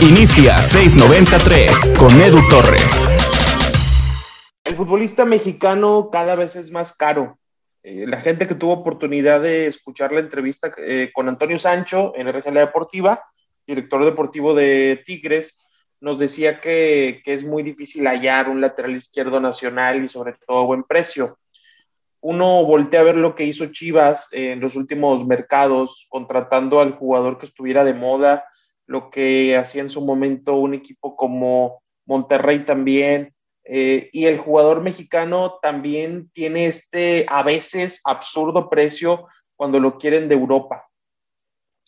Inicia 693 con Edu Torres. El futbolista mexicano cada vez es más caro. Eh, la gente que tuvo oportunidad de escuchar la entrevista eh, con Antonio Sancho en RGL Deportiva, director deportivo de Tigres, nos decía que, que, es muy difícil hallar un lateral izquierdo nacional y sobre todo buen precio. Uno voltea a ver lo que hizo Chivas en los últimos mercados, contratando al jugador que estuviera de moda, lo que hacía en su momento un equipo como Monterrey también, eh, y el jugador mexicano también tiene este a veces absurdo precio cuando lo quieren de Europa.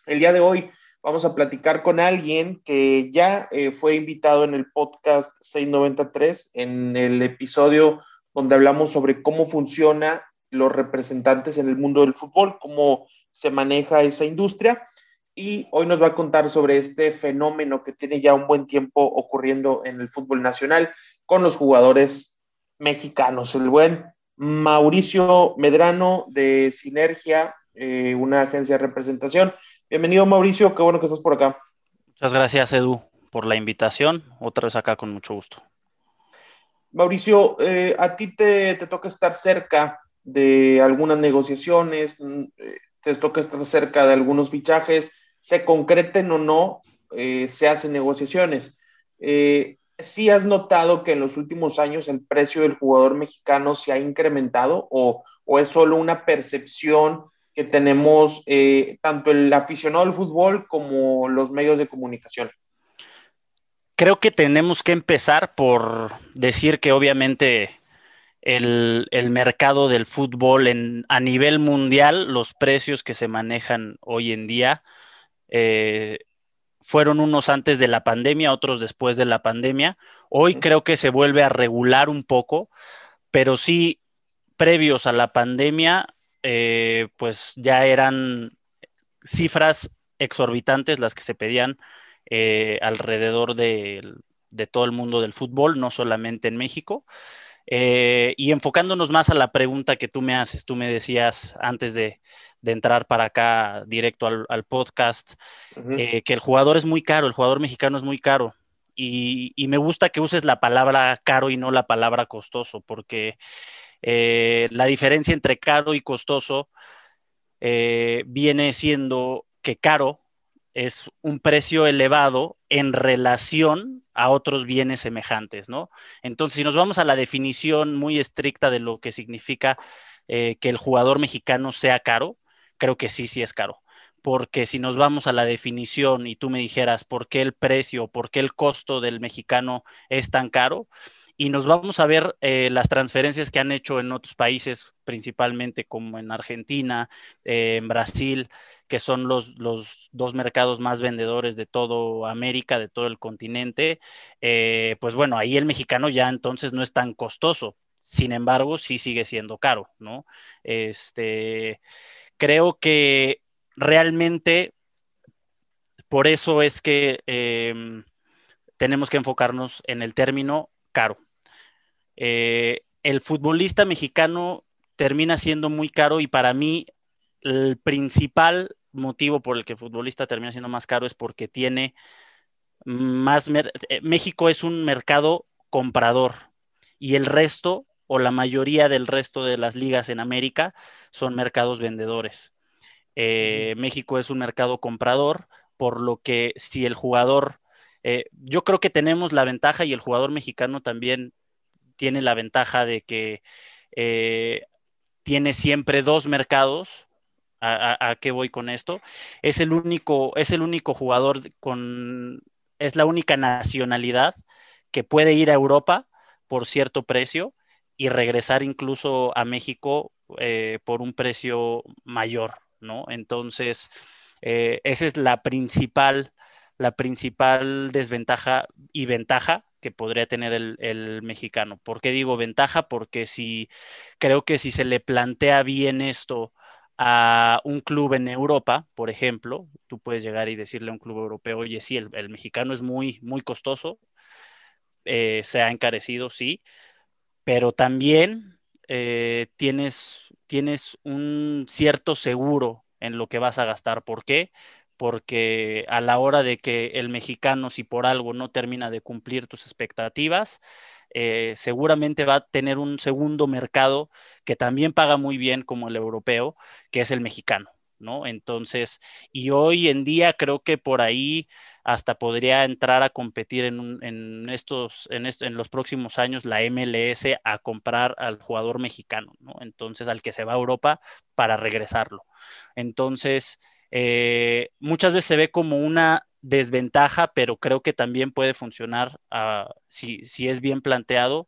El día de hoy vamos a platicar con alguien que ya eh, fue invitado en el podcast 693, en el episodio donde hablamos sobre cómo funciona los representantes en el mundo del fútbol, cómo se maneja esa industria. Y hoy nos va a contar sobre este fenómeno que tiene ya un buen tiempo ocurriendo en el fútbol nacional con los jugadores mexicanos. El buen Mauricio Medrano de Sinergia, eh, una agencia de representación. Bienvenido Mauricio, qué bueno que estás por acá. Muchas gracias Edu por la invitación, otra vez acá con mucho gusto. Mauricio, eh, a ti te, toca estar cerca de algunas negociaciones, mm, eh, te toca estar cerca de algunos fichajes, se concreten o no, eh, se hacen negociaciones. ¿Sí has notado que en los últimos años el precio del jugador mexicano se ha incrementado o, o es solo una percepción que tenemos eh, tanto el aficionado al fútbol como los medios de comunicación? Creo que tenemos que empezar por decir que obviamente el, mercado del fútbol en, a nivel mundial, los precios que se manejan hoy en día, eh, fueron unos antes de la pandemia, otros después de la pandemia. Hoy creo que se vuelve a regular un poco, pero sí, previos a la pandemia, eh, pues ya eran cifras exorbitantes las que se pedían eh, alrededor de, todo el mundo del fútbol, no solamente en México. Eh, y enfocándonos más a la pregunta que tú me haces, tú me decías antes de, entrar para acá directo al, podcast, que el jugador es muy caro, el jugador mexicano es muy caro. Y, y, me gusta que uses la palabra caro y no la palabra costoso, porque eh, la diferencia entre caro y costoso eh, viene siendo que caro es un precio elevado en relación a otros bienes semejantes, ¿no? Entonces, si nos vamos a la definición muy estricta de lo que significa eh, que el jugador mexicano sea caro, creo que sí, sí es caro. Porque si nos vamos a la definición y tú me dijeras por qué el precio, por qué el costo del mexicano es tan caro, y nos vamos a ver eh, las transferencias que han hecho en otros países, principalmente como en Argentina, eh, en Brasil, que son los, dos mercados más vendedores de todo América, de todo el continente, eh, pues bueno, ahí el mexicano ya entonces no es tan costoso. Sin embargo, sí sigue siendo caro, ¿no? Este, creo que realmente por eso es que em, tenemos que enfocarnos en el término caro. Eh, el futbolista mexicano termina siendo muy caro y para mí el principal motivo por el que el futbolista termina siendo más caro es porque tiene más... Eh, México es un mercado comprador y el resto o la mayoría del resto de las ligas en América son mercados vendedores. Eh, México es un mercado comprador, por lo que si el jugador, yo creo que tenemos la ventaja y el jugador mexicano también tiene la ventaja de que eh, tiene siempre dos mercados. ¿A, qué voy con esto? Es el único, es el único jugador con, es la única nacionalidad que puede ir a Europa por cierto precio y regresar incluso a México eh, por un precio mayor, ¿no? Entonces, eh, esa es la principal, la principal desventaja y ventaja que podría tener el, mexicano. ¿Por qué digo ventaja? Porque si creo que si se le plantea bien esto a un club en Europa, por ejemplo, tú puedes llegar y decirle a un club europeo, oye, sí, el, mexicano es muy, muy costoso, eh, se ha encarecido, sí, pero también eh, tienes, tienes un cierto seguro en lo que vas a gastar. ¿Por qué? Porque a la hora de que el mexicano, si por algo no termina de cumplir tus expectativas, eh, seguramente va a tener un segundo mercado que también paga muy bien como el europeo, que es el mexicano, ¿no? Entonces, y hoy en día creo que por ahí hasta podría entrar a competir en, estos, en, en, los próximos años la MLS a comprar al jugador mexicano, ¿no? Entonces, al que se va a Europa para regresarlo. Entonces, eh, muchas veces se ve como una desventaja, pero creo que también puede funcionar ah, si, es bien planteado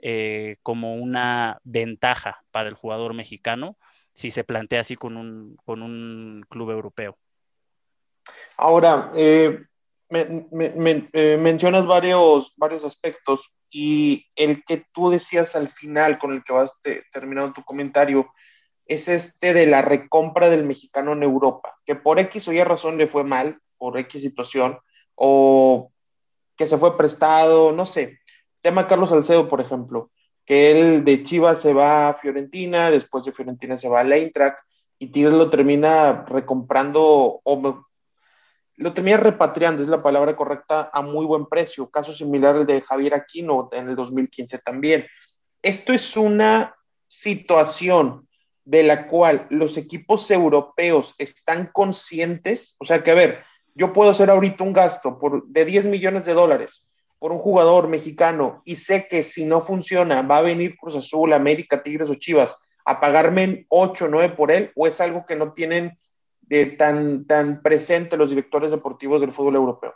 eh, como una ventaja para el jugador mexicano si se plantea así con un, con un club europeo. Ahora, eh, mencionas varios, varios aspectos y el que tú decías al final con el que vas terminando tu comentario, es este de la recompra del mexicano en Europa, que por X o Y razón le fue mal, por X situación, o que se fue prestado, no sé. Tema Carlos Salcedo, por ejemplo, que él de Chivas se va a Fiorentina, después de Fiorentina se va a Eintracht, y Tigres lo termina recomprando o lo termina repatriando, es la palabra correcta, a muy buen precio. Caso similar al de Javier Aquino en el 2015 también. Esto es una situación de la cual los equipos europeos están conscientes, o sea que, a ver, yo puedo hacer ahorita un gasto por, de 10 millones de dólares por un jugador mexicano y sé que si no funciona va a venir Cruz Azul, América, Tigres o Chivas a pagarme 8 o 9 por él, o es algo que no tienen de tan, tan presente los directores deportivos del fútbol europeo.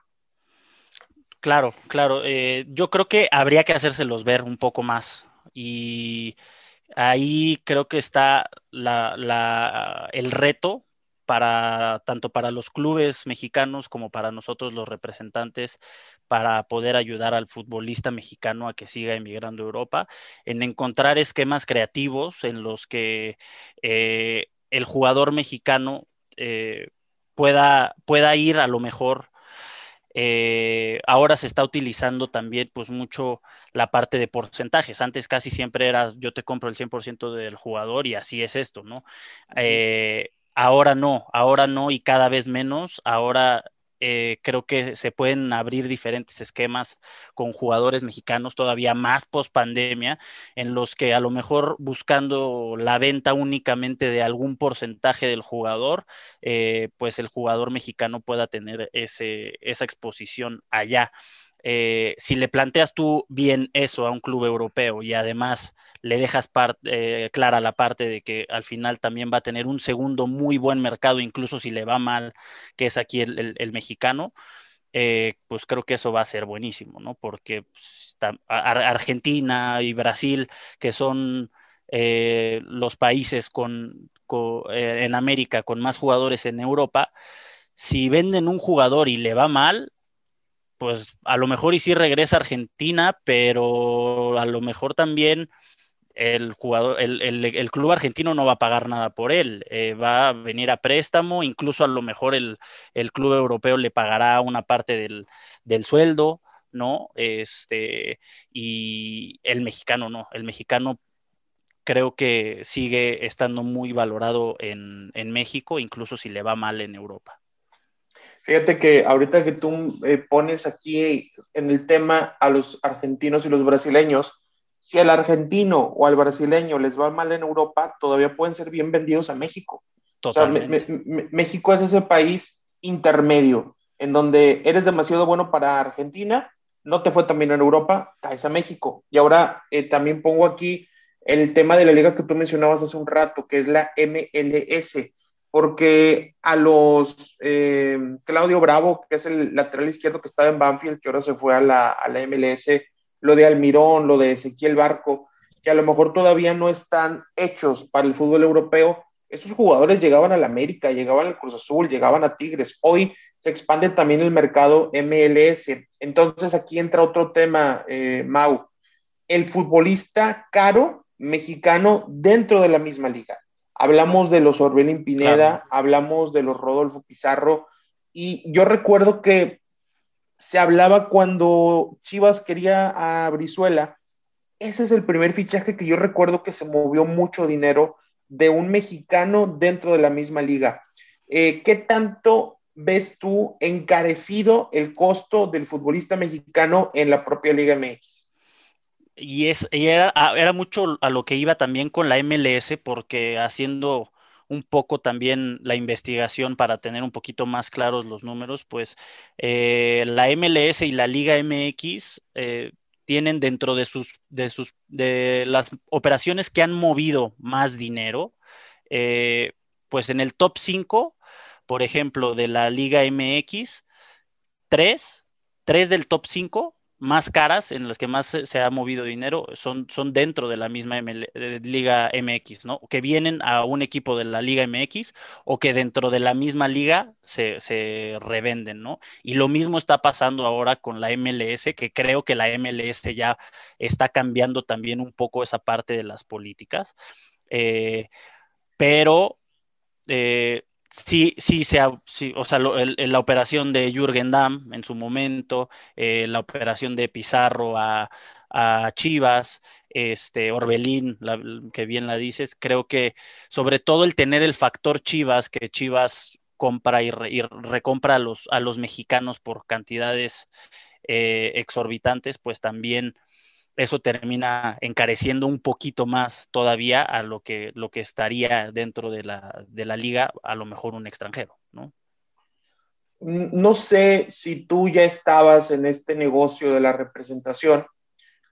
Claro, claro. Eh, yo creo que habría que hacérselos ver un poco más. Y Ahí creo que está el reto para tanto para los clubes mexicanos como para nosotros los representantes para poder ayudar al futbolista mexicano a que siga emigrando a Europa, en encontrar esquemas creativos en los que eh, el jugador mexicano eh, pueda, pueda ir a lo mejor eh, ahora se está utilizando también pues mucho la parte de porcentajes. Antes casi siempre era yo te compro el 100% del jugador y así es esto, ¿no? Eh, ahora no, ahora no y cada vez menos. Ahora eh, creo que se pueden abrir diferentes esquemas con jugadores mexicanos todavía más post pandemia, en los que a lo mejor buscando la venta únicamente de algún porcentaje del jugador, eh, pues el jugador mexicano pueda tener ese, esa exposición allá. Eh, si le planteas tú bien eso a un club europeo y además le dejas eh, clara la parte de que al final también va a tener un segundo muy buen mercado, incluso si le va mal, que es aquí el, mexicano, eh, pues creo que eso va a ser buenísimo, ¿no? Porque pues, Argentina y Brasil, que son los países en América con más jugadores en Europa, si venden un jugador y le va mal, pues a lo mejor y sí regresa a Argentina, pero a lo mejor también el jugador, el, club argentino no va a pagar nada por él, eh, va a venir a préstamo, incluso a lo mejor el, club europeo le pagará una parte del, sueldo, ¿no? Este, y el mexicano no, el mexicano creo que sigue estando muy valorado en México, incluso si le va mal en Europa. Fíjate que ahorita que tú eh, pones aquí en el tema a los argentinos y los brasileños, si al argentino o al brasileño les va mal en Europa, todavía pueden ser bien vendidos a México. México es ese país intermedio, en donde eres demasiado bueno para Argentina, no te fue también en Europa, caes a México. Y ahora eh, también pongo aquí el tema de la liga que tú mencionabas hace un rato, que es la MLS porque a los eh, Claudio Bravo, que es el lateral izquierdo que estaba en Banfield, que ahora se fue a la, a la MLS, lo de Almirón, lo de Ezequiel Barco, que a lo mejor todavía no están hechos para el fútbol europeo, esos jugadores llegaban a la América, llegaban al Cruz Azul, llegaban a Tigres. Hoy se expande también el mercado MLS. Entonces aquí entra otro tema, eh, Mau. El futbolista caro mexicano dentro de la misma liga. Hablamos de los Orbelín Pineda, hablamos de los Rodolfo Pizarro, y yo recuerdo que se hablaba cuando Chivas quería a Brizuela. Ese es el primer fichaje que yo recuerdo que se movió mucho dinero de un mexicano dentro de la misma liga. Eh, ¿Qué tanto ves tú encarecido el costo del futbolista mexicano en la propia Liga MX? Y, es, era, era mucho a lo que iba también con la MLS, porque haciendo un poco también la investigación para tener un poquito más claros los números, pues eh, la MLS y la Liga MX eh, tienen dentro de sus, de sus, de las operaciones que han movido más dinero, eh, pues en el top 5, por ejemplo, de la Liga MX, 3, 3 del top 5 más caras, en las que más se, ha movido dinero, son, son dentro de la misma Liga MX, ¿no? Que vienen a un equipo de la Liga MX o que dentro de la misma liga se, se revenden, ¿no? Y lo mismo está pasando ahora con la MLS, que creo que la MLS ya está cambiando también un poco esa parte de las políticas. Eh, pero eh, sí, sí, sí, o sea, la operación de Jürgen Damm en su momento, eh, la operación de Pizarro a, Chivas, este, Orbelín, que bien la dices, creo que sobre todo el tener el factor Chivas, que Chivas compra y, recompra a los, a los mexicanos por cantidades eh, exorbitantes, pues también eso termina encareciendo un poquito más todavía a lo que, lo que estaría dentro de la, de la liga, a lo mejor un extranjero, ¿no? No sé si tú ya estabas en este negocio de la representación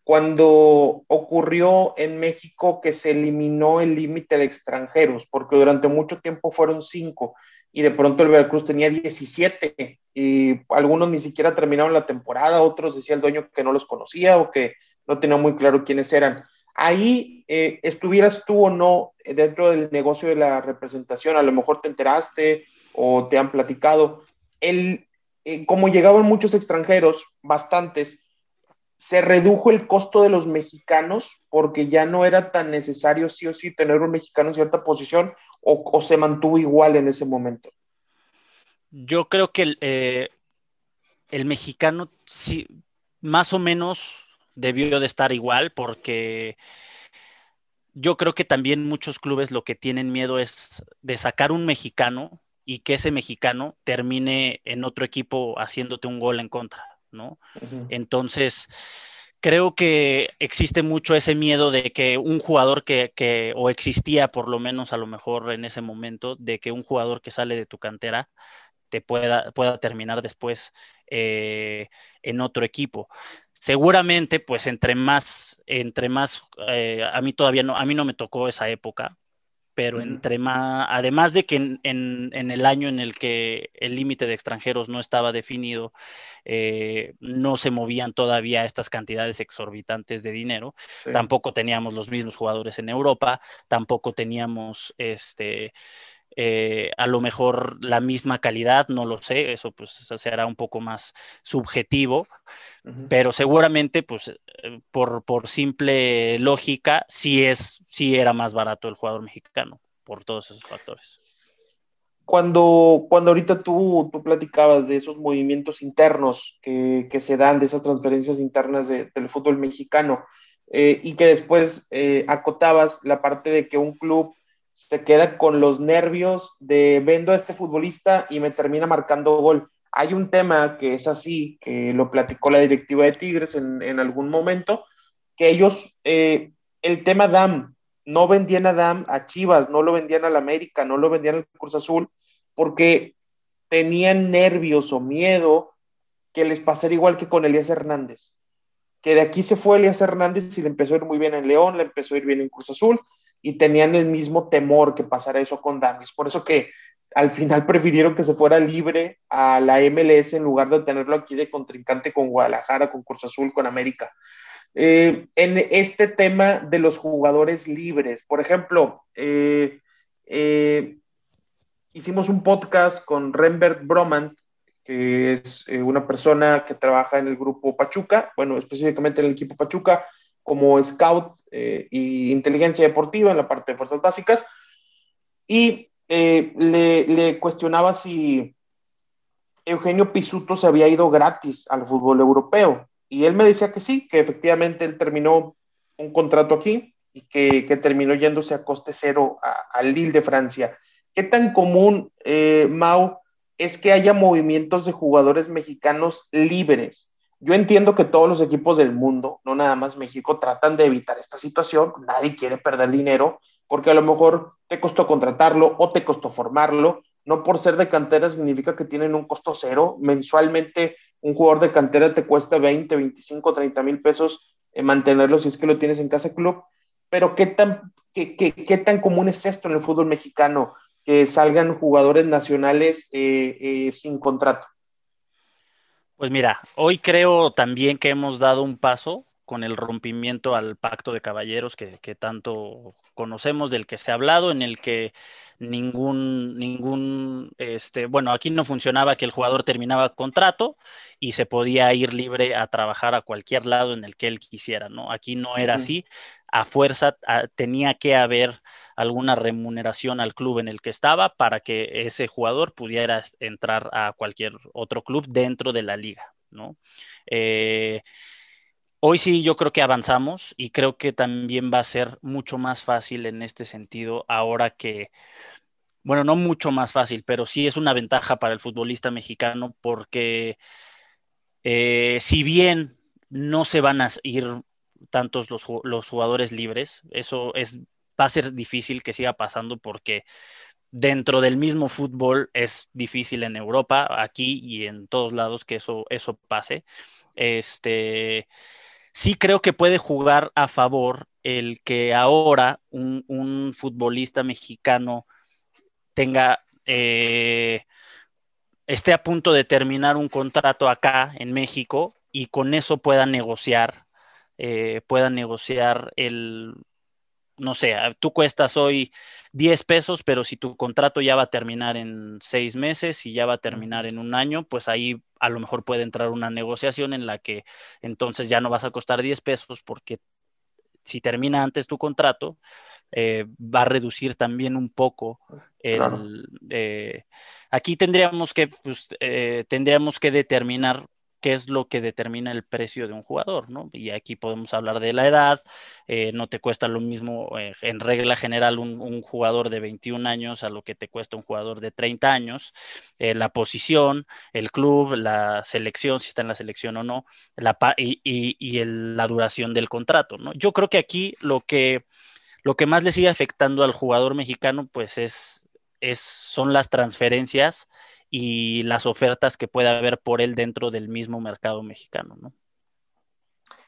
cuando ocurrió en México que se eliminó el límite de extranjeros, porque durante mucho tiempo fueron cinco y de pronto el Veracruz tenía 17 y algunos ni siquiera terminaron la temporada, otros decía el dueño que no los conocía o que no tenía muy claro quiénes eran. Ahí eh, estuvieras tú o no dentro del negocio de la representación, a lo mejor te enteraste o te han platicado. El, eh, como llegaban muchos extranjeros, bastantes, se redujo el costo de los mexicanos porque ya no era tan necesario sí o sí tener un mexicano en cierta posición o, se mantuvo igual en ese momento. Yo creo que el, eh, el mexicano sí, más o menos debió de estar igual porque yo creo que también muchos clubes lo que tienen miedo es de sacar un mexicano y que ese mexicano termine en otro equipo haciéndote un gol en contra, ¿no? Entonces, creo que existe mucho ese miedo de que un jugador que, que, o existía por lo menos a lo mejor en ese momento, de que un jugador que sale de tu cantera te pueda, pueda terminar después eh, en otro equipo seguramente pues entre más, entre más, eh, a mí todavía no, a mí no me tocó esa época, pero entre más, además de que en, el año en el que el límite de extranjeros no estaba definido, eh, no se movían todavía estas cantidades exorbitantes de dinero, tampoco teníamos los mismos jugadores en Europa, tampoco teníamos este eh, a lo mejor la misma calidad, no lo sé, eso pues será un poco más subjetivo, pero seguramente pues eh, por, por, simple lógica sí es, sí era más barato el jugador mexicano por todos esos factores. Cuando, cuando ahorita tú, tú platicabas de esos movimientos internos que, que se dan, de esas transferencias internas del fútbol mexicano, eh, y que después acotabas la parte de que un club se queda con los nervios de vendo a este futbolista y me termina marcando gol. Hay un tema que es así, que lo platicó la directiva de Tigres en, algún momento, que ellos, eh, el tema DAM, no vendían a DAM a Chivas, no lo vendían al América, no lo vendían al Cruz Azul, porque tenían nervios o miedo que les pasara igual que con Elías Hernández. Que de aquí se fue Elías Hernández y le empezó a ir muy bien en León, le empezó a ir bien en Cruz Azul, y tenían el mismo temor que pasara eso con Damis. Por eso que al final prefirieron que se fuera libre a la MLS en lugar de tenerlo aquí de contrincante con Guadalajara, con Cruz Azul, con América. Eh, en este tema de los jugadores libres, por ejemplo, eh, eh, hicimos un podcast con Rembert Bromant, que es una persona que trabaja en el grupo Pachuca, bueno, específicamente en el equipo Pachuca, como scout eh, y inteligencia deportiva en la parte de fuerzas básicas. Y eh, le, cuestionaba si Eugenio Pisuto se había ido gratis al fútbol europeo. Y él me decía que sí, que efectivamente él terminó un contrato aquí y que, terminó yéndose a coste cero al Lille de Francia. ¿Qué tan común, eh, Mau, es que haya movimientos de jugadores mexicanos libres. Yo entiendo que todos los equipos del mundo, no nada más México, tratan de evitar esta situación. Nadie quiere perder dinero porque a lo mejor te costó contratarlo o te costó formarlo. No por ser de cantera significa que tienen un costo cero. Mensualmente un jugador de cantera te cuesta 20, 25, 30 mil pesos en mantenerlo si es que lo tienes en casa club. Pero ¿qué tan, qué, qué, qué tan común es esto en el fútbol mexicano? Que salgan jugadores nacionales eh, eh, sin contrato. Pues mira, hoy creo también que hemos dado un paso con el rompimiento al pacto de caballeros que, que, tanto conocemos, del que se ha hablado, en el que ningún, ningún, este, bueno, aquí no funcionaba que el jugador terminaba contrato y se podía ir libre a trabajar a cualquier lado en el que él quisiera, ¿no? Aquí no era así, a fuerza a, tenía que haber alguna remuneración al club en el que estaba para que ese jugador pudiera entrar a cualquier otro club dentro de la liga, ¿no? Eh, Hoy sí yo creo que avanzamos y creo que también va a ser mucho más fácil en este sentido ahora que, bueno, no mucho más fácil, pero sí es una ventaja para el futbolista mexicano porque eh, si bien no se van a ir tantos los, los jugadores libres, eso es, va a ser difícil que siga pasando porque dentro del mismo fútbol es difícil en Europa, aquí y en todos lados que eso, eso pase. Este sí creo que puede jugar a favor el que ahora un, futbolista mexicano tenga, eh, esté a punto de terminar un contrato acá en México y con eso pueda negociar, eh, pueda negociar el, no sé, tú cuestas hoy 10 pesos, pero si tu contrato ya va a terminar en seis meses y ya va a terminar en un año, pues ahí a lo mejor puede entrar una negociación en la que entonces ya no vas a costar 10 pesos porque si termina antes tu contrato, eh, va a reducir también un poco el... Eh, aquí tendríamos que, pues, eh, tendríamos que determinar qué es lo que determina el precio de un jugador, ¿no? Y aquí podemos hablar de la edad, eh, no te cuesta lo mismo eh, en regla general un, jugador de 21 años a lo que te cuesta un jugador de 30 años, eh, la posición, el club, la selección, si está en la selección o no, la, y, y, la duración del contrato, ¿no? Yo creo que aquí lo que, lo que más le sigue afectando al jugador mexicano, pues es, es son las transferencias y las ofertas que pueda haber por él dentro del mismo mercado mexicano, ¿no?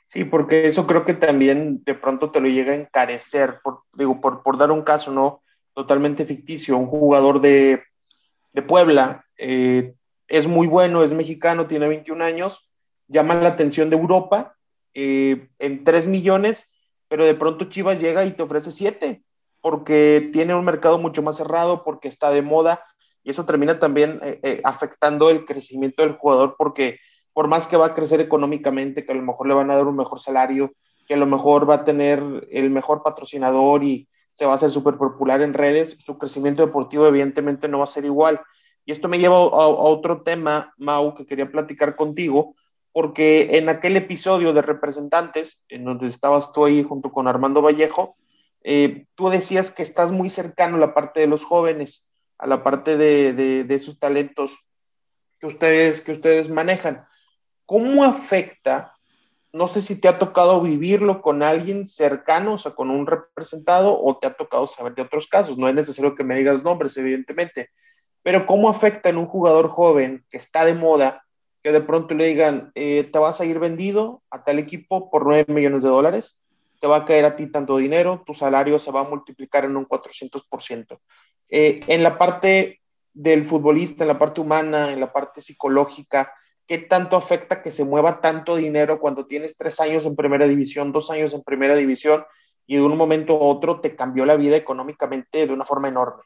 Sí, porque eso creo que también de pronto te lo llega a encarecer, por, digo, por, por dar un caso, ¿no? Totalmente ficticio, un jugador de, de Puebla eh, es muy bueno, es mexicano, tiene 21 años, llama la atención de Europa eh, en 3 millones, pero de pronto Chivas llega y te ofrece 7, porque tiene un mercado mucho más cerrado, porque está de moda, y eso termina también eh, eh, afectando el crecimiento del jugador porque por más que va a crecer económicamente, que a lo mejor le van a dar un mejor salario, que a lo mejor va a tener el mejor patrocinador y se va a hacer súper popular en redes, su crecimiento deportivo evidentemente no va a ser igual. Y esto me lleva a, otro tema, Mau, que quería platicar contigo, porque en aquel episodio de representantes, en donde estabas tú ahí junto con Armando Vallejo, eh, tú decías que estás muy cercano a la parte de los jóvenes a la parte de, de, esos talentos que ustedes, que ustedes manejan. ¿Cómo afecta? No sé si te ha tocado vivirlo con alguien cercano, o sea, con un representado, o te ha tocado saber de otros casos. No es necesario que me digas nombres, evidentemente. Pero ¿cómo afecta en un jugador joven que está de moda, que de pronto le digan, eh, te vas a ir vendido a tal equipo por 9 millones de dólares? Te va a caer a ti tanto dinero, tu salario se va a multiplicar en un 400%. Eh, en la parte del futbolista, en la parte humana, en la parte psicológica, ¿qué tanto afecta que se mueva tanto dinero cuando tienes tres años en primera división, dos años en primera división y de un momento a otro te cambió la vida económicamente de una forma enorme?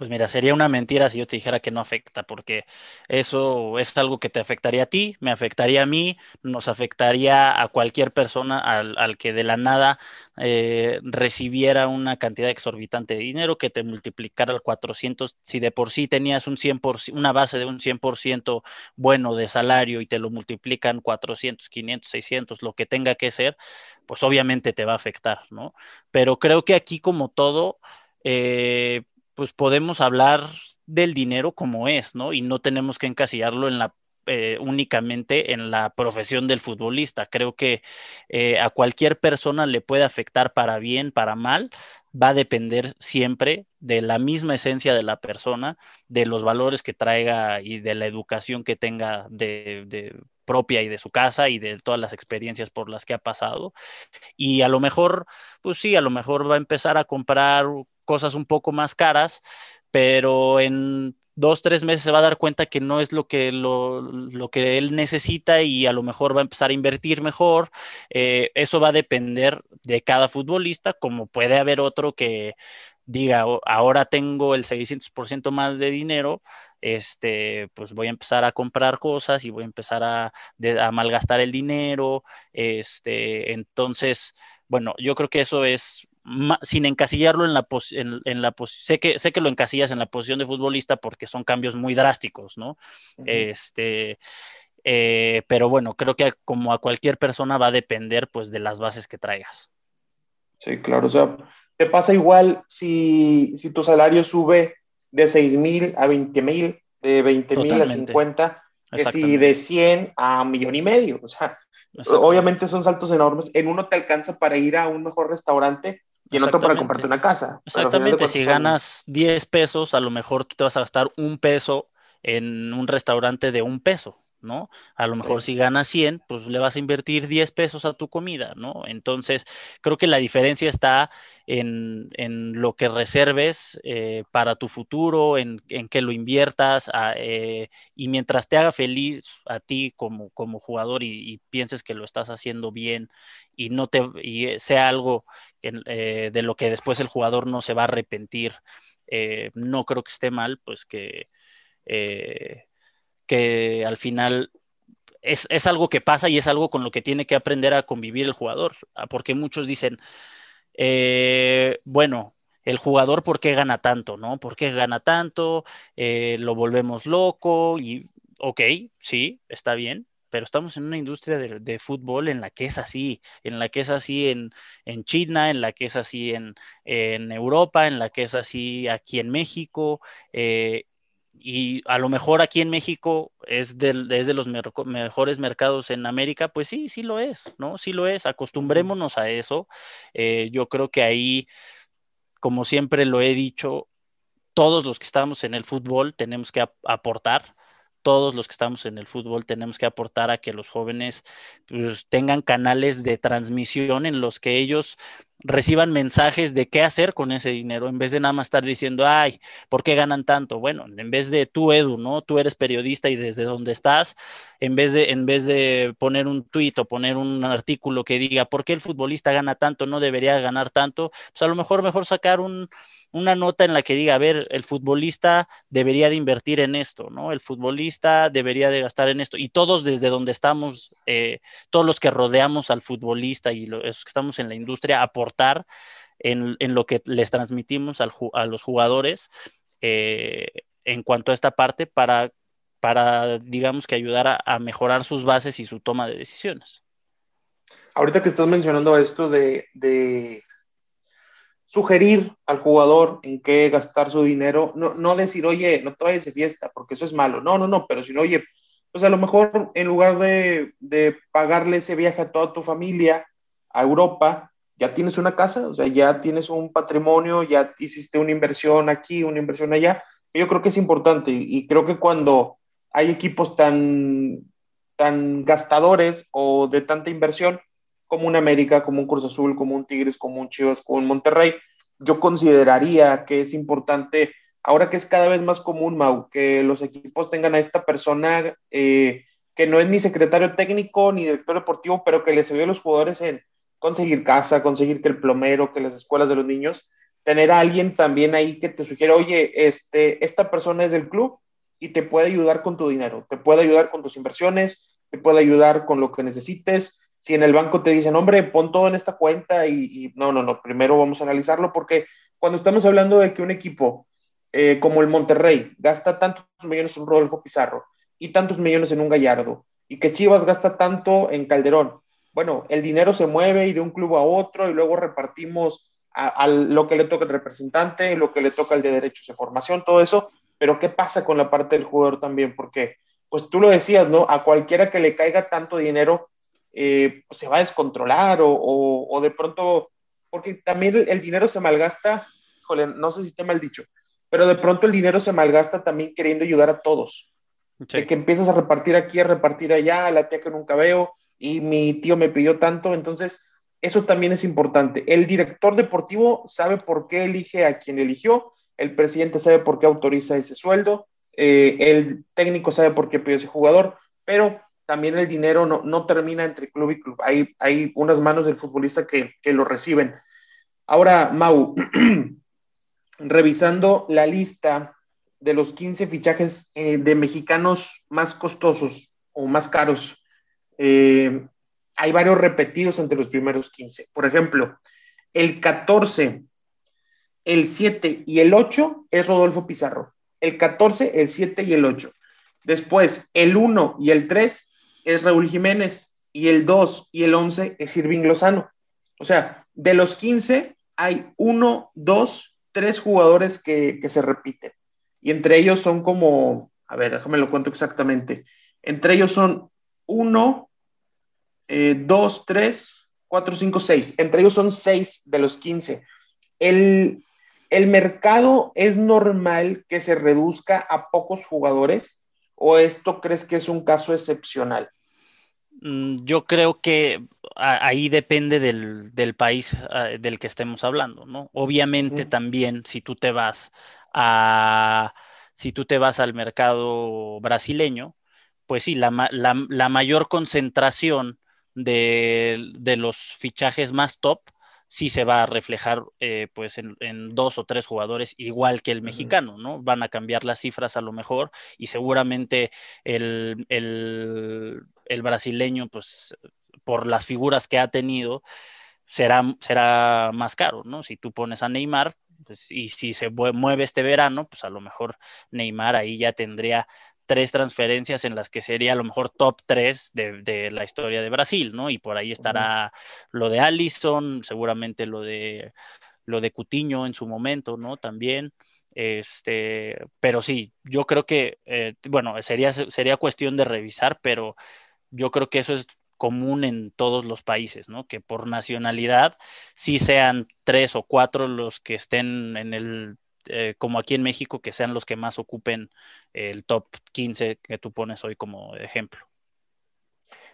Pues mira, sería una mentira si yo te dijera que no afecta, porque eso es algo que te afectaría a ti, me afectaría a mí, nos afectaría a cualquier persona al, que de la nada eh, recibiera una cantidad exorbitante de dinero que te multiplicara al 400. Si de por sí tenías un 100%, una base de un 100% bueno de salario y te lo multiplican 400, 500, 600, lo que tenga que ser, pues obviamente te va a afectar, ¿no? Pero creo que aquí como todo... Eh, pues podemos hablar del dinero como es, ¿no? Y no tenemos que encasillarlo en la eh, únicamente en la profesión del futbolista. Creo que eh, a cualquier persona le puede afectar para bien, para mal, va a depender siempre de la misma esencia de la persona, de los valores que traiga y de la educación que tenga de, propia y de su casa y de todas las experiencias por las que ha pasado. Y a lo mejor, pues sí, a lo mejor va a empezar a comprar cosas un poco más caras, pero en dos, tres meses se va a dar cuenta que no es lo que, lo, que él necesita y a lo mejor va a empezar a invertir mejor. Eh, eso va a depender de cada futbolista, como puede haber otro que diga, oh, ahora tengo el 600% más de dinero, este, pues voy a empezar a comprar cosas y voy a empezar a, a malgastar el dinero. Este, entonces, bueno, yo creo que eso es sin encasillarlo en la, en, en la sé que sé que lo encasillas en la posición de futbolista porque son cambios muy drásticos, ¿no? Este, eh, pero bueno, creo que como a cualquier persona va a depender pues de las bases que traigas. Sí, claro, o sea, te pasa igual si, si tu salario sube de 6 mil a 20 mil, de 20 mil a 50, que si de 100 a un millón y medio, o sea, obviamente son saltos enormes. En uno te alcanza para ir a un mejor restaurante, y en otro para comprarte una casa. Exactamente, si ganas 10 pesos, a lo mejor tú te vas a gastar un peso en un restaurante de un peso. ¿No? A lo mejor si ganas 100, pues le vas a invertir 10 pesos a tu comida, ¿no? Entonces, creo que la diferencia está en, lo que reserves eh, para tu futuro, en, en que lo inviertas eh, y mientras te haga feliz a ti como, como jugador y, pienses que lo estás haciendo bien y no te y sea algo eh, de lo que después el jugador no se va a arrepentir, no creo que esté mal, pues que que al final es, algo que pasa y es algo con lo que tiene que aprender a convivir el jugador, ah, porque muchos dicen, eh, bueno, el jugador, ¿por qué gana tanto? ¿No? ¿Por qué gana tanto? Eh, lo volvemos loco y, ok, sí, está bien, pero estamos en una industria de, fútbol en la que es así, en la que es así en, China, en la que es así en, Europa, en la que es así aquí en México, eh, y a lo mejor aquí en México es de, los mejores mercados en América, pues sí, sí lo es, ¿no? Sí lo es, acostumbrémonos a eso. Eh, yo creo que ahí, como siempre lo he dicho, todos los que estamos en el fútbol tenemos que aportar, todos los que estamos en el fútbol tenemos que aportar a que los jóvenes pues, tengan canales de transmisión en los que ellos reciban mensajes de qué hacer con ese dinero, en vez de nada más estar diciendo, ay, ¿por qué ganan tanto? Bueno, en vez de tú, Edu, ¿no? Tú eres periodista y desde donde estás, en vez de, en vez de poner un tuit o poner un artículo que diga, ¿por qué el futbolista gana tanto? No debería ganar tanto, pues a lo mejor mejor sacar un, una nota en la que diga, a ver, el futbolista debería de invertir en esto, ¿no? El futbolista debería de gastar en esto. Y todos desde donde estamos, eh, todos los que rodeamos al futbolista y los que estamos en la industria, aportar en, lo que les transmitimos a los jugadores eh, en cuanto a esta parte para, para digamos que ayudar a, mejorar sus bases y su toma de decisiones. Ahorita que estás mencionando esto de sugerir al jugador en qué gastar su dinero, no, no decir, oye, no te vayas de fiesta, porque eso es malo. No, no, no, pero si no, oye, pues a lo mejor en lugar de, de, pagarle ese viaje a toda tu familia a Europa, ya tienes una casa, o sea, ya tienes un patrimonio, ya hiciste una inversión aquí, una inversión allá. Yo creo que es importante y creo que cuando hay equipos tan, tan gastadores o de tanta inversión, como un América, como un Cruz Azul, como un Tigres, como un Chivas, como un Monterrey, yo consideraría que es importante, ahora que es cada vez más común, Mau, que los equipos tengan a esta persona eh, que no es ni secretario técnico ni director deportivo, pero que les ayude a los jugadores en conseguir casa, conseguir que el plomero, que las escuelas de los niños, tener a alguien también ahí que te sugiera, oye, este, esta persona es del club y te puede ayudar con tu dinero, te puede ayudar con tus inversiones, te puede ayudar con lo que necesites, si en el banco te dicen, hombre, pon todo en esta cuenta y, no, no, no, primero vamos a analizarlo porque cuando estamos hablando de que un equipo eh, como el Monterrey gasta tantos millones en Rodolfo Pizarro y tantos millones en un Gallardo y que Chivas gasta tanto en Calderón, bueno, el dinero se mueve y de un club a otro y luego repartimos a, lo que le toca al representante, lo que le toca al de derechos de formación, todo eso, pero ¿qué pasa con la parte del jugador también? Porque, pues tú lo decías, ¿no? A cualquiera que le caiga tanto dinero, eh, se va a descontrolar o, o, de pronto, porque también el, dinero se malgasta, híjole, no sé si está mal dicho, pero de pronto el dinero se malgasta también queriendo ayudar a todos. De que empiezas a repartir aquí, a repartir allá, la tía que nunca veo, y mi tío me pidió tanto, entonces eso también es importante. El director deportivo sabe por qué elige a quien eligió, el presidente sabe por qué autoriza ese sueldo, eh, el técnico sabe por qué pidió ese jugador, pero también el dinero no, no termina entre club y club. Hay, hay unas manos del futbolista que, que lo reciben. Ahora, Mau, revisando la lista de los 15 fichajes eh, de mexicanos más costosos o más caros, eh, hay varios repetidos entre los primeros 15. Por ejemplo, el 14, el 7 y el 8 es Rodolfo Pizarro. El 14, el 7 y el 8. Después, el 1 y el 3 es Raúl Jiménez. Y el 2 y el 11 es Irving Lozano. O sea, de los 15 hay 1, 2, 3 jugadores que, que se repiten. Y entre ellos son como, a ver, déjame lo cuento exactamente. Entre ellos son 1, eh, dos, tres, cuatro, cinco, seis. Entre ellos son seis de los quince. El, mercado es normal que se reduzca a pocos jugadores o esto crees que es un caso excepcional? Mm, yo creo que ahí depende del, país ah, del que estemos hablando, ¿no? Obviamente también si tú te vas a si tú te vas al mercado brasileño, pues sí, la, la mayor concentración de, los fichajes más top, sí se va a reflejar eh, pues en, dos o tres jugadores igual que el mexicano, ¿no? Van a cambiar las cifras a lo mejor y seguramente el, brasileño, pues por las figuras que ha tenido, será, será más caro, ¿no? Si tú pones a Neymar, pues, y si se mueve este verano, pues a lo mejor Neymar ahí ya tendría tres transferencias en las que sería a lo mejor top tres de, la historia de Brasil, ¿no? Y por ahí estará lo de Allison, seguramente lo de lo de Cutiño en su momento, ¿no? También. Este, pero sí, yo creo que, eh, bueno, sería, sería cuestión de revisar, pero yo creo que eso es común en todos los países, ¿no? Que por nacionalidad sí sean tres o cuatro los que estén en el eh, como aquí en México, que sean los que más ocupen el top 15 que tú pones hoy como ejemplo.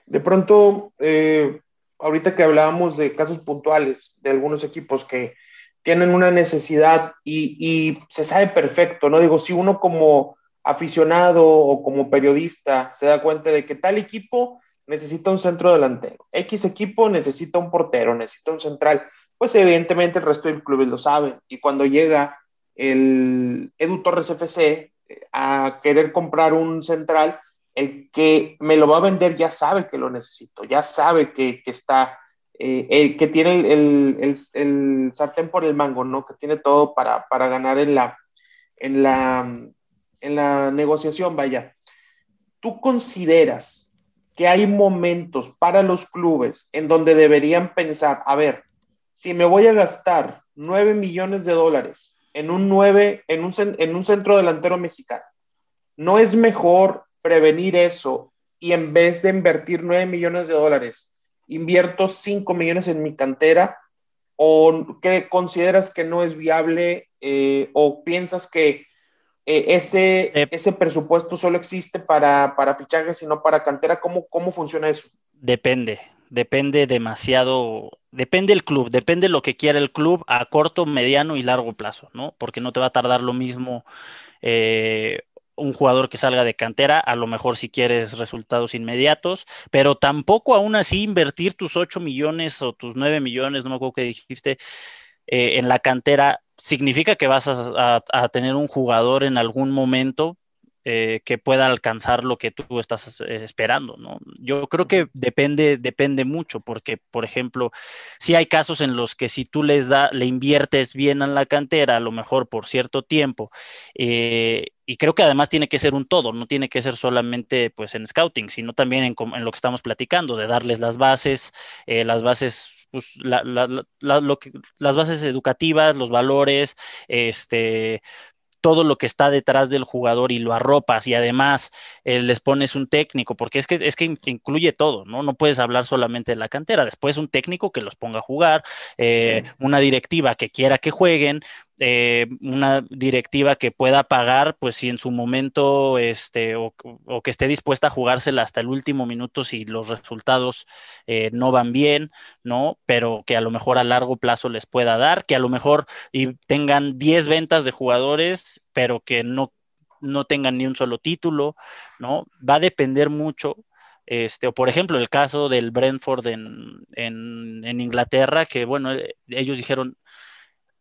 De pronto, eh, ahorita que hablábamos de casos puntuales de algunos equipos que tienen una necesidad y, se sabe perfecto, ¿no? Digo, si uno como aficionado o como periodista se da cuenta de que tal equipo necesita un centro delantero, X equipo necesita un portero, necesita un central, pues evidentemente el resto del club lo sabe. Y cuando llega el Edu Torres FC eh, a querer comprar un central, el que me lo va a vender ya sabe que lo necesito, ya sabe que, está, eh, que tiene el, sartén por el mango, ¿no? Que tiene todo para, ganar en la, en, la, en la negociación, vaya. ¿Tú consideras que hay momentos para los clubes en donde deberían pensar, a ver, si me voy a gastar 9 millones de dólares en un 9, en un, en un centro delantero mexicano. ¿No es mejor prevenir eso y en vez de invertir 9 millones de dólares, invierto 5 millones en mi cantera? ¿O que consideras que no es viable eh, o piensas que eh, ese, ese presupuesto solo existe para, para fichajes y no para cantera? ¿Cómo, ¿Cómo funciona eso? Depende, depende demasiado, depende el club, depende lo que quiera el club a corto, mediano y largo plazo, ¿no? Porque no te va a tardar lo mismo eh, un jugador que salga de cantera, a lo mejor si quieres resultados inmediatos, pero tampoco aún así invertir tus 8 millones o tus 9 millones, no me acuerdo que dijiste, eh, en la cantera, significa que vas a tener un jugador en algún momento eh, que pueda alcanzar lo que tú estás eh, esperando, ¿no? Yo creo que depende, depende mucho, porque, por ejemplo, si hay casos en los que si tú les da, le inviertes bien en la cantera, a lo mejor por cierto tiempo, eh, y creo que además tiene que ser un todo, no tiene que ser solamente pues en scouting, sino también en, lo que estamos platicando, de darles las bases, las bases pues, las bases educativas, los valores, este, todo lo que está detrás del jugador y lo arropas y además eh, les pones un técnico, porque es que, es que incluye todo, ¿no? No puedes hablar solamente de la cantera, después un técnico que los ponga a jugar, eh, una directiva que quiera que jueguen, eh, una directiva que pueda pagar, pues si en su momento, este, o, que esté dispuesta a jugársela hasta el último minuto si los resultados eh, no van bien, ¿no? Pero que a lo mejor a largo plazo les pueda dar, que a lo mejor y tengan 10 ventas de jugadores, pero que no, no tengan ni un solo título, ¿no? Va a depender mucho este, o por ejemplo, el caso del Brentford en, en, Inglaterra, que bueno, eh, ellos dijeron,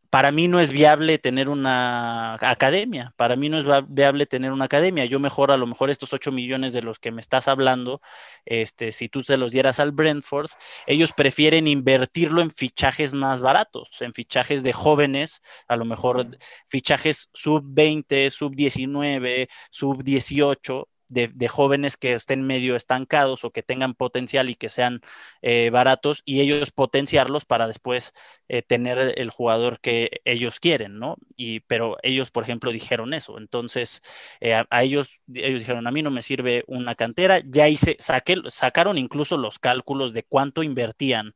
para mí no es viable tener una academia, para mí no es viable tener una academia. Yo mejor, a lo mejor estos 8 millones de los que me estás hablando, este, si tú se los dieras al Brentford, ellos prefieren invertirlo en fichajes más baratos, en fichajes de jóvenes, a lo mejor fichajes sub 20, sub 19, sub 18, de, jóvenes que estén medio estancados o que tengan potencial y que sean eh, baratos y ellos potenciarlos para después eh, tener el jugador que ellos quieren, ¿no? Y, pero ellos, por ejemplo, dijeron eso. Entonces, eh, a, ellos, ellos dijeron, a mí no me sirve una cantera. Ya hice, saqué, sacaron incluso los cálculos de cuánto invertían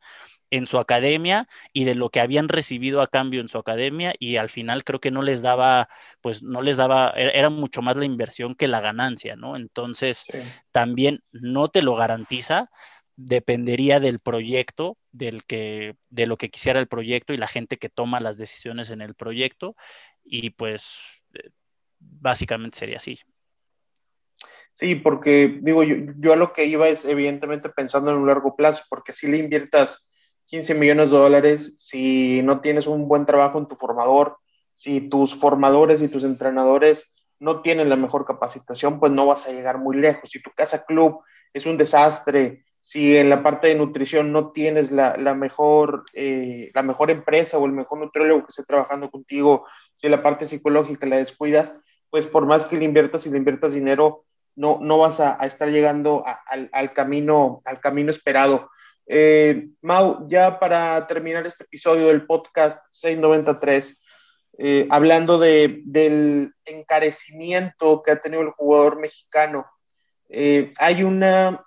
en su academia y de lo que habían recibido a cambio en su academia y al final creo que no les daba, pues no les daba, e-, era mucho más la inversión que la ganancia, ¿no? Entonces, también no te lo garantiza, dependería del proyecto, del que, de lo que quisiera el proyecto y la gente que toma las decisiones en el proyecto y pues eh, básicamente sería así. Sí, porque digo, yo, yo, a lo que iba es evidentemente pensando en un largo plazo, porque si le inviertas 15 millones de dólares si no tienes un buen trabajo en tu formador, si tus formadores y tus entrenadores no tienen la mejor capacitación, pues no vas a llegar muy lejos. Si tu casa club es un desastre, si en la parte de nutrición no tienes la, mejor, eh, la mejor empresa o el mejor nutriólogo que esté trabajando contigo, si la parte psicológica la descuidas, pues por más que le inviertas y le inviertas dinero, no, no vas a, estar llegando al, camino, al camino esperado. Eh, Mau, ya para terminar este episodio del podcast 693, eh, hablando de, del encarecimiento que ha tenido el jugador mexicano, eh, hay, una,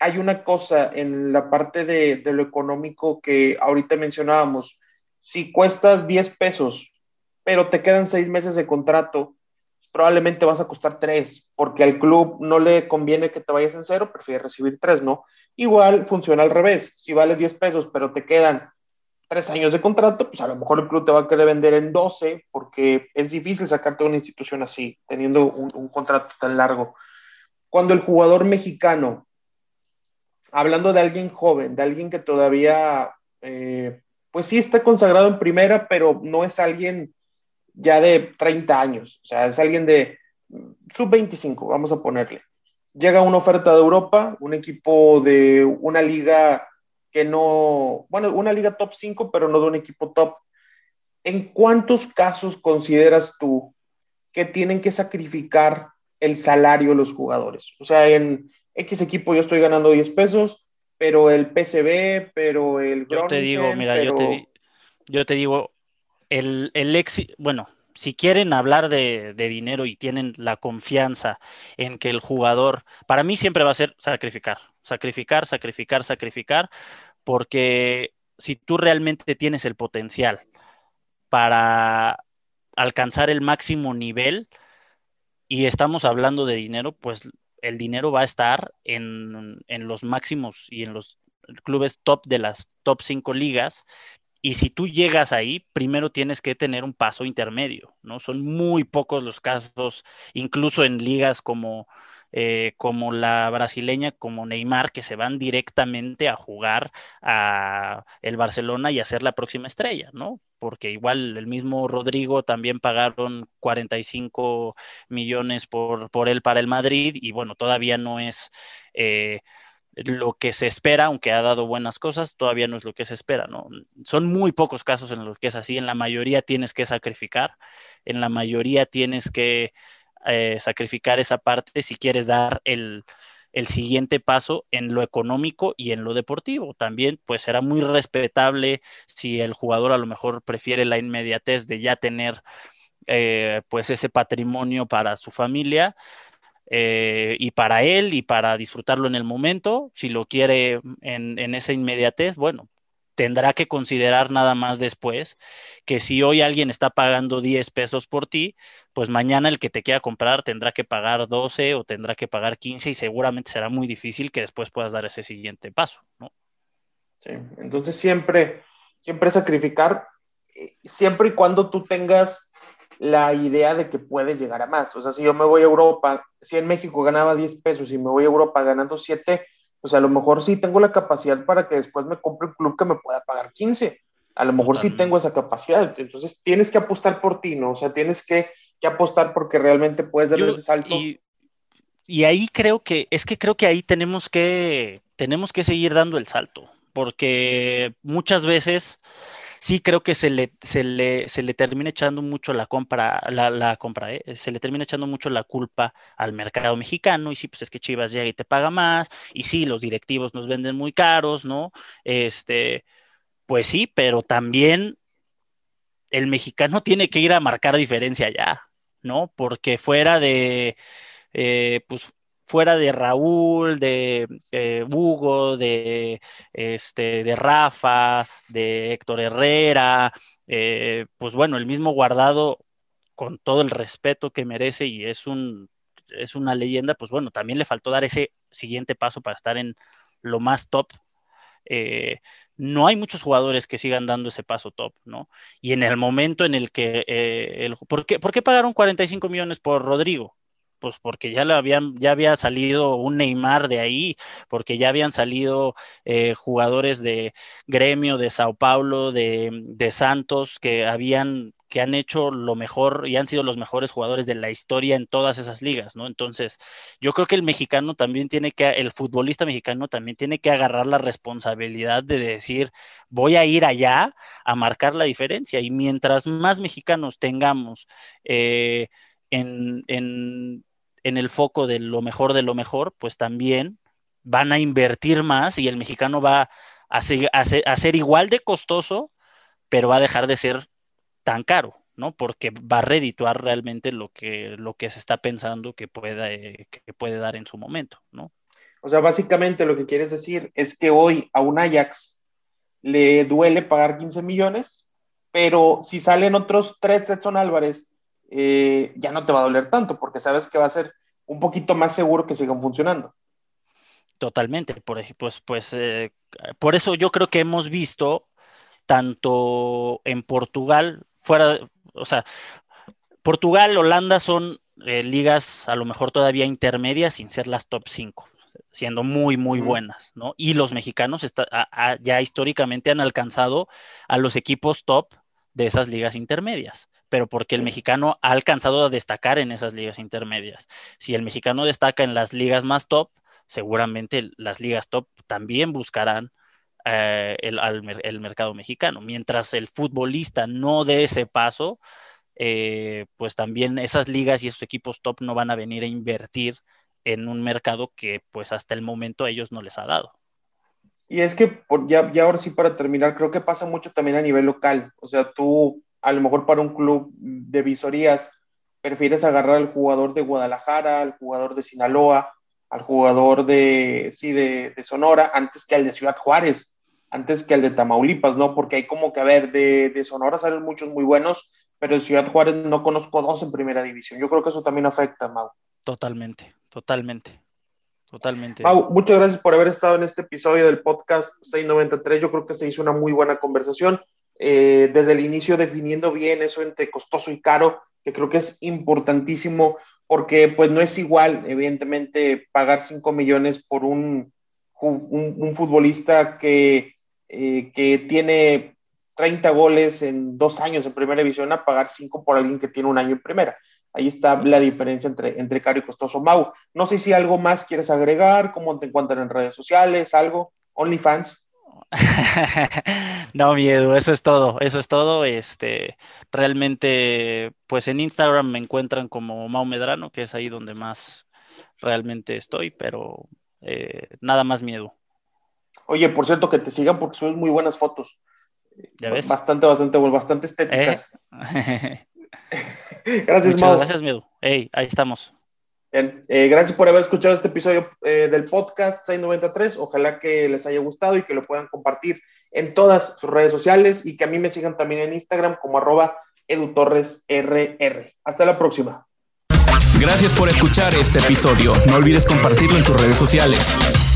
hay una cosa en la parte de, de, lo económico que ahorita mencionábamos. Si cuestas 10 pesos, pero te quedan 6 meses de contrato, probablemente vas a costar 3, porque al club no le conviene que te vayas en cero, prefiere recibir 3, ¿no? Igual funciona al revés. Si vales 10 pesos, pero te quedan 3 años de contrato, pues a lo mejor el club te va a querer vender en 12 porque es difícil sacarte de una institución así, teniendo un, contrato tan largo. Cuando el jugador mexicano, hablando de alguien joven, de alguien que todavía, eh, pues sí está consagrado en primera, pero no es alguien ya de 30 años, o sea, es alguien de sub 25, vamos a ponerle llega una oferta de Europa, un equipo de una liga que no, bueno, una liga top 5, pero no de un equipo top. ¿En cuántos casos consideras tú que tienen que sacrificar el salario los jugadores? O sea, en X equipo yo estoy ganando 10 pesos, pero el PCB, pero el... Yo te digo, mira, yo, te, yo te digo, el, el éxito, bueno, si quieren hablar de, dinero y tienen la confianza en que el jugador, para mí siempre va a ser sacrificar, sacrificar, sacrificar, sacrificar, porque si tú realmente tienes el potencial para alcanzar el máximo nivel y estamos hablando de dinero, pues el dinero va a estar en, en los máximos y en los clubes top de las top 5 ligas y si tú llegas ahí, primero tienes que tener un paso intermedio, ¿no? Son muy pocos los casos, incluso en ligas como, eh, como la brasileña, como Neymar, que se van directamente a jugar a el Barcelona y a ser la próxima estrella, ¿no? Porque igual el mismo Rodrigo también pagaron 45 millones por, por él para el Madrid y bueno, todavía no es... Eh, lo que se espera, aunque ha dado buenas cosas, todavía no es lo que se espera, ¿no? Son muy pocos casos en los que es así, en la mayoría tienes que sacrificar, en la mayoría tienes que eh, sacrificar esa parte si quieres dar el, siguiente paso en lo económico y en lo deportivo. También, pues será muy respetable si el jugador a lo mejor prefiere la inmediatez de ya tener eh, pues ese patrimonio para su familia eh, y para él y para disfrutarlo en el momento. Si lo quiere en, en esa inmediatez, bueno, tendrá que considerar nada más después que si hoy alguien está pagando 10 pesos por ti, pues mañana el que te quiera comprar tendrá que pagar 12 o tendrá que pagar 15 y seguramente será muy difícil que después puedas dar ese siguiente paso, ¿no? Sí, entonces siempre, siempre sacrificar, eh, siempre y cuando tú tengas la idea de que puedes llegar a más. O sea, si yo me voy a Europa, si en México ganaba 10 pesos y me voy a Europa ganando 7, pues a lo mejor sí tengo la capacidad para que después me compre un club que me pueda pagar 15. A lo mejor sí tengo esa capacidad. Entonces tienes que apostar por ti, ¿no? O sea, tienes que, apostar porque realmente puedes dar ese salto. Y, y, ahí creo que, es que creo que ahí tenemos que, tenemos que seguir dando el salto, porque muchas veces sí creo que se le, se le, se le termina echando mucho la compra, la, la compra, ¿eh? se le termina echando mucho la culpa al mercado mexicano, y sí, pues es que Chivas llega y te paga más, y sí, los directivos nos venden muy caros, ¿no? Este, pues sí, pero también el mexicano tiene que ir a marcar diferencia ya, ¿no? Porque fuera de, eh, pues fuera de Raúl, de Hugo, de, este, de Rafa, de Héctor Herrera, eh, pues bueno, el mismo guardado con todo el respeto que merece y es un es una leyenda, pues bueno, también le faltó dar ese siguiente paso para estar en lo más top. Eh, no hay muchos jugadores que sigan dando ese paso top, ¿no? Y en el momento en el que... Eh, el, ¿por, qué, ¿Por qué pagaron 45 millones por Rodrigo? Pues porque ya, le habían, ya había salido un Neymar de ahí, porque ya habían salido eh, jugadores de Gremio, de Sao Paulo, de, Santos, que habían que han hecho lo mejor y han sido los mejores jugadores de la historia en todas esas ligas, ¿no? Entonces, yo creo que el mexicano también tiene que, el futbolista mexicano también tiene que agarrar la responsabilidad de decir, voy a ir allá a marcar la diferencia. Y mientras más mexicanos tengamos eh, en, en el foco de lo mejor de lo mejor, pues también van a invertir más y el mexicano va a, ser, igual de costoso, pero va a dejar de ser tan caro, ¿no? Porque va a redituar realmente lo que, lo que se está pensando que, pueda, que puede dar en su momento, ¿no? O sea, básicamente lo que quieres decir es que hoy a un Ajax le duele pagar 15 millones, pero si salen otros tres Edson Álvarez eh, ya no te va a doler tanto porque sabes que va a ser un poquito más seguro que sigan funcionando. Totalmente, por, pues, pues eh, por eso yo creo que hemos visto tanto en Portugal, fuera, o sea, Portugal, Holanda son eh, ligas a lo mejor todavía intermedias sin ser las top 5, siendo muy, muy buenas, ¿no? Y los mexicanos ya históricamente han alcanzado a los equipos top de esas ligas intermedias pero porque el mexicano ha alcanzado a destacar en esas ligas intermedias. Si el mexicano destaca en las ligas más top, seguramente las ligas top también buscarán eh, el, mercado mexicano. Mientras el futbolista no dé ese paso, eh, pues también esas ligas y esos equipos top no van a venir a invertir en un mercado que pues hasta el momento a ellos no les ha dado. Y es que por, ya, ya ahora sí para terminar, creo que pasa mucho también a nivel local. O sea, tú a lo mejor para un club de visorías prefieres agarrar al jugador de Guadalajara, al jugador de Sinaloa, al jugador de, sí, de, Sonora, antes que al de Ciudad Juárez, antes que al de Tamaulipas, ¿no? Porque hay como que, a ver, de, de Sonora salen muchos muy buenos, pero de Ciudad Juárez no conozco dos en primera división. Yo creo que eso también afecta, Mau. Totalmente, totalmente. Totalmente. Mau, muchas gracias por haber estado en este episodio del podcast 693. Yo creo que se hizo una muy buena conversación. Eh, desde el inicio definiendo bien eso entre costoso y caro, que creo que es importantísimo porque pues no es igual, evidentemente, pagar 5 millones por un, un, futbolista que, eh, que tiene 30 goles en dos años en primera división a pagar 5 por alguien que tiene un año en primera. Ahí está la diferencia entre, entre caro y costoso. Mau, no sé si algo más quieres agregar, cómo te encuentran en redes sociales, algo, OnlyFans. no, miedo, eso es todo, eso es todo. Este, realmente, pues en Instagram me encuentran como Mau Medrano, que es ahí donde más realmente estoy, pero eh, nada más miedo. Oye, por cierto, que te sigan porque subes muy buenas fotos. ¿Ya ves? Bastante, bastante, bastante estéticas. ¿Eh? gracias, Muchas gracias, Medu. Hey, ahí estamos. Bien, eh, gracias por haber escuchado este episodio eh, del podcast 693. Ojalá que les haya gustado y que lo puedan compartir en todas sus redes sociales y que a mí me sigan también en Instagram como arroba edutorresrr. Hasta la próxima. Gracias por escuchar este episodio. No olvides compartirlo en tus redes sociales.